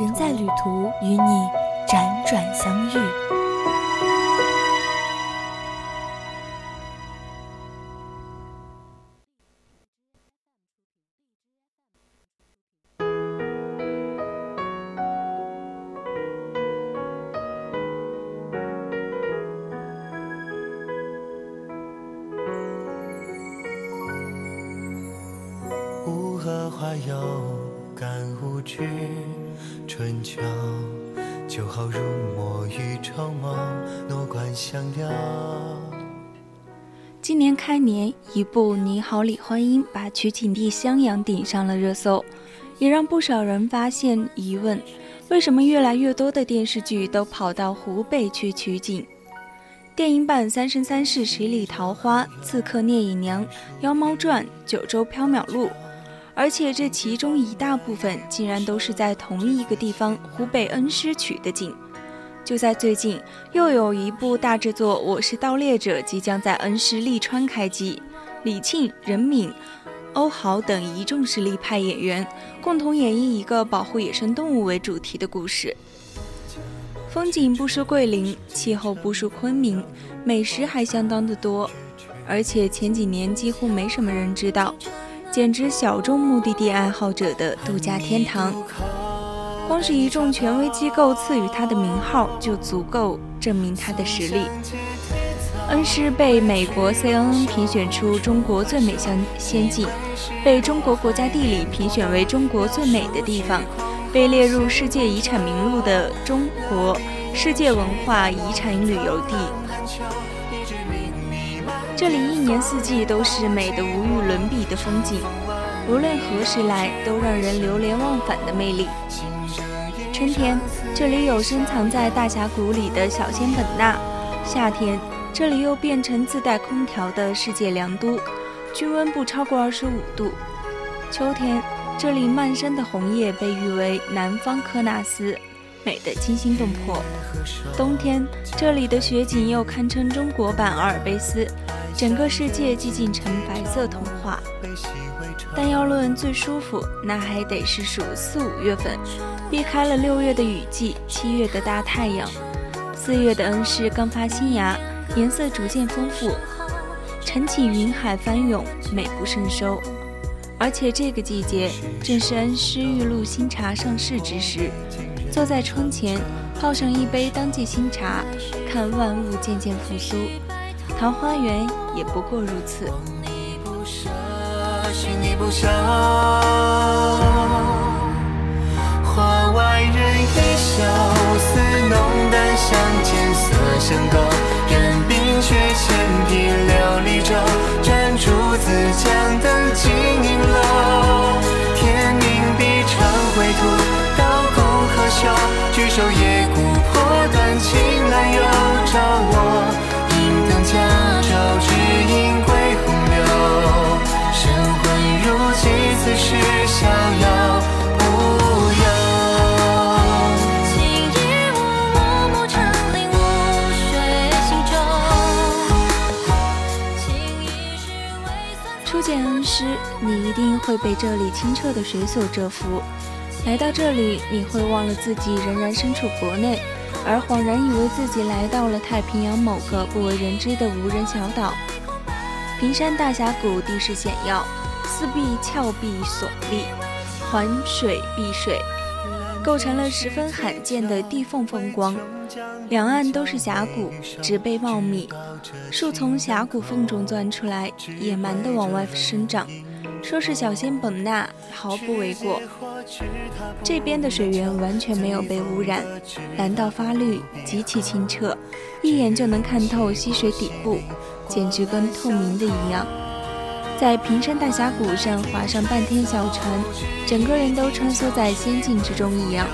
人在旅途，与你辗转相遇。花有感无惧，春秋就好如墨与绸缪，诺冠相邀。今年开年，一部《你好，李焕英》把取景地襄阳顶上了热搜，也让不少人发现疑问：为什么越来越多的电视剧都跑到湖北去取景？电影版《三生三世十里桃花》《刺客聂隐娘》《妖猫传》《九州缥缈录》。而且这其中一大部分竟然都是在同一个地方——湖北恩施取的景。就在最近，又有一部大制作《我是盗猎者》即将在恩施利川开机，李沁、任敏、欧豪等一众实力派演员共同演绎一个保护野生动物为主题的故事。风景不输桂林，气候不输昆明，美食还相当的多，而且前几年几乎没什么人知道。简直小众目的地爱好者的度假天堂。光是一众权威机构赐予它的名号，就足够证明它的实力。恩施被美国 CNN 评选出中国最美乡仙境，被中国国家地理评选为中国最美的地方，被列入世界遗产名录的中国世界文化遗产旅游地。这里一年四季都是美的无与伦比的风景，无论何时来都让人流连忘返的魅力。春天，这里有深藏在大峡谷里的小仙本那；夏天，这里又变成自带空调的世界良都，均温不超过二十五度；秋天，这里漫山的红叶被誉为南方科纳斯，美得惊心动魄；冬天，这里的雪景又堪称中国版阿尔卑斯。整个世界寂静成白色童话，但要论最舒服，那还得是数四五月份，避开了六月的雨季，七月的大太阳，四月的恩施刚发新芽，颜色逐渐丰富，晨起云海翻涌，美不胜收。而且这个季节正是恩施玉露新茶上市之时，坐在窗前，泡上一杯当季新茶，看万物渐渐复苏。桃花源也不过如此。花外人一笑，似浓淡相间，色相勾。任冰雪千匹，料理舟，见恩师，你一定会被这里清澈的水所折服。来到这里，你会忘了自己仍然身处国内。而恍然以为自己来到了太平洋某个不为人知的无人小岛。平山大峡谷地势险要，四壁峭壁耸立，环水碧水，构成了十分罕见的地缝风光。两岸都是峡谷，植被茂密，树从峡谷缝中钻出来，野蛮地往外生长。说是小仙本那毫不为过。这边的水源完全没有被污染，蓝到发绿，极其清澈，一眼就能看透溪水底部，简直跟透明的一样。在平山大峡谷上划上半天小船，整个人都穿梭在仙境之中一样。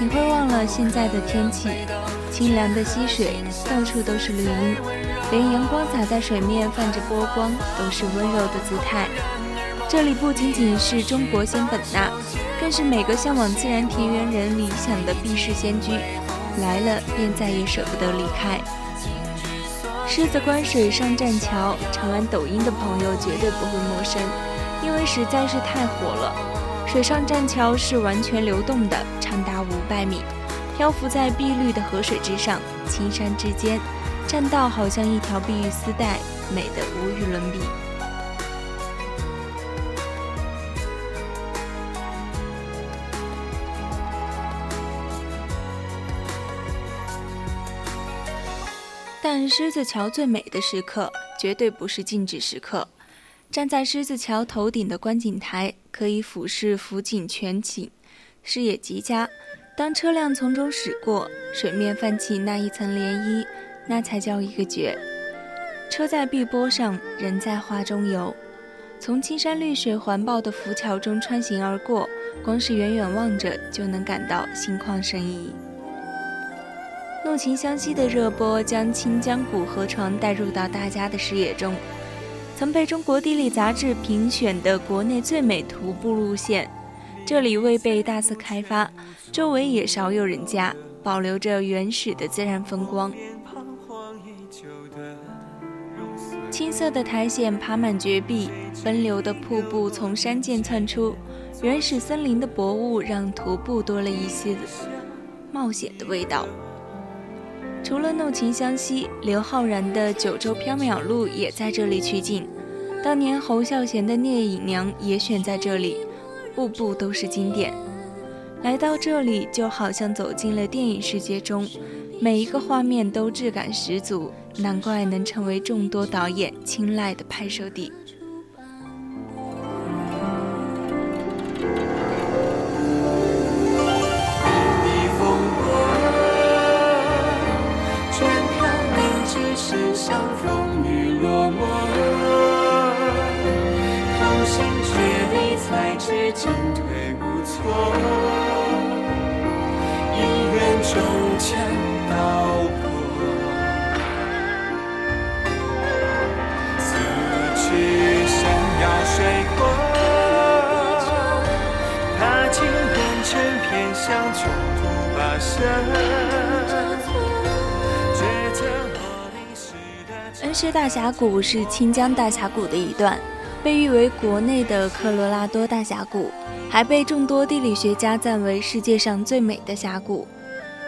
你会忘了现在的天气，清凉的溪水，到处都是绿荫，连阳光洒在水面泛着波光，都是温柔的姿态。这里不仅仅是中国仙本那，更是每个向往自然田园人理想的避世仙居，来了便再也舍不得离开。狮子关水上栈桥，常玩抖音的朋友绝对不会陌生，因为实在是太火了。水上栈桥是完全流动的，长达五百米，漂浮在碧绿的河水之上，青山之间，栈道好像一条碧玉丝带，美得无与伦比。但狮子桥最美的时刻，绝对不是静止时刻。站在狮子桥头顶的观景台，可以俯视福景全景，视野极佳。当车辆从中驶过，水面泛起那一层涟漪，那才叫一个绝。车在碧波上，人在画中游。从青山绿水环抱的浮桥中穿行而过，光是远远望着，就能感到心旷神怡。怒晴湘西的热播将清江古河床带入到大家的视野中，曾被中国地理杂志评选的国内最美徒步路线。这里未被大肆开发，周围也少有人家，保留着原始的自然风光。青色的苔藓爬满绝壁，奔流的瀑布从山涧窜出，原始森林的薄雾让徒步多了一些冒险的味道。除了怒晴湘西，刘昊然的《九州缥缈录》也在这里取景。当年侯孝贤的《聂隐娘》也选在这里，步步都是经典。来到这里，就好像走进了电影世界中，每一个画面都质感十足，难怪能成为众多导演青睐的拍摄地。恩施大峡谷是清江大峡谷的一段，被誉为国内的科罗拉多大峡谷，还被众多地理学家赞为世界上最美的峡谷。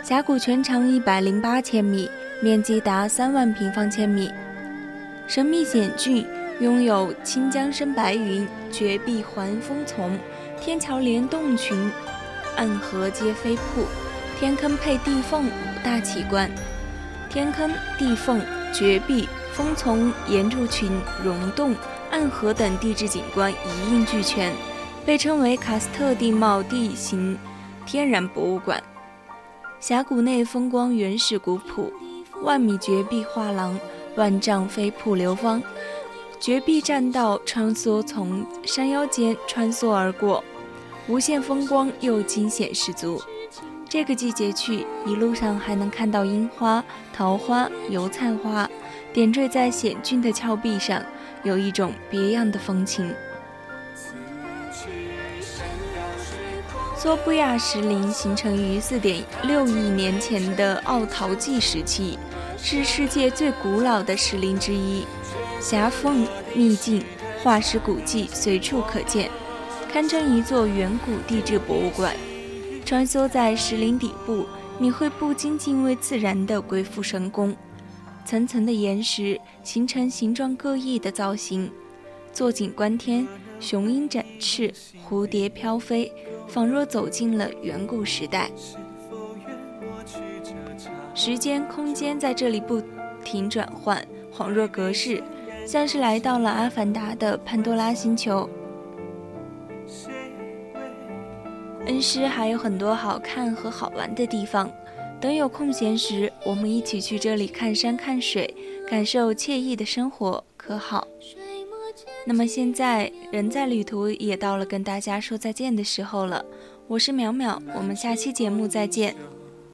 峡谷全长一百零八千米，面积达三万平方千米，神秘险峻，拥有清江生白云、绝壁环峰丛、天桥连洞群、暗河接飞瀑、天坑配地缝五大奇观。天坑、地缝、绝壁、峰丛、岩柱群、溶洞、暗河等地质景观一应俱全，被称为喀斯特地貌地形天然博物馆。峡谷内风光原始古朴，万米绝壁画廊，万丈飞瀑流芳，绝壁栈道穿梭从山腰间穿梭而过，无限风光又惊险十足。这个季节去，一路上还能看到樱花、桃花、油菜花，点缀在险峻的峭壁上，有一种别样的风情。索布亚石林形成于4.6亿年前的奥陶纪时期，是世界最古老的石林之一。狭缝秘境、化石古迹随处可见，堪称一座远古地质博物馆。穿梭在石林底部，你会不禁敬畏自然的鬼斧神工。层层的岩石形成形状各异的造型，坐井观天，雄鹰展翅，蝴蝶飘飞。仿若走进了远古时代，时间、空间在这里不停转换，恍若隔世，像是来到了阿凡达的潘多拉星球。恩施还有很多好看和好玩的地方，等有空闲时，我们一起去这里看山看水，感受惬意的生活，可好？那么现在，人在旅途也到了跟大家说再见的时候了。我是淼淼，我们下期节目再见。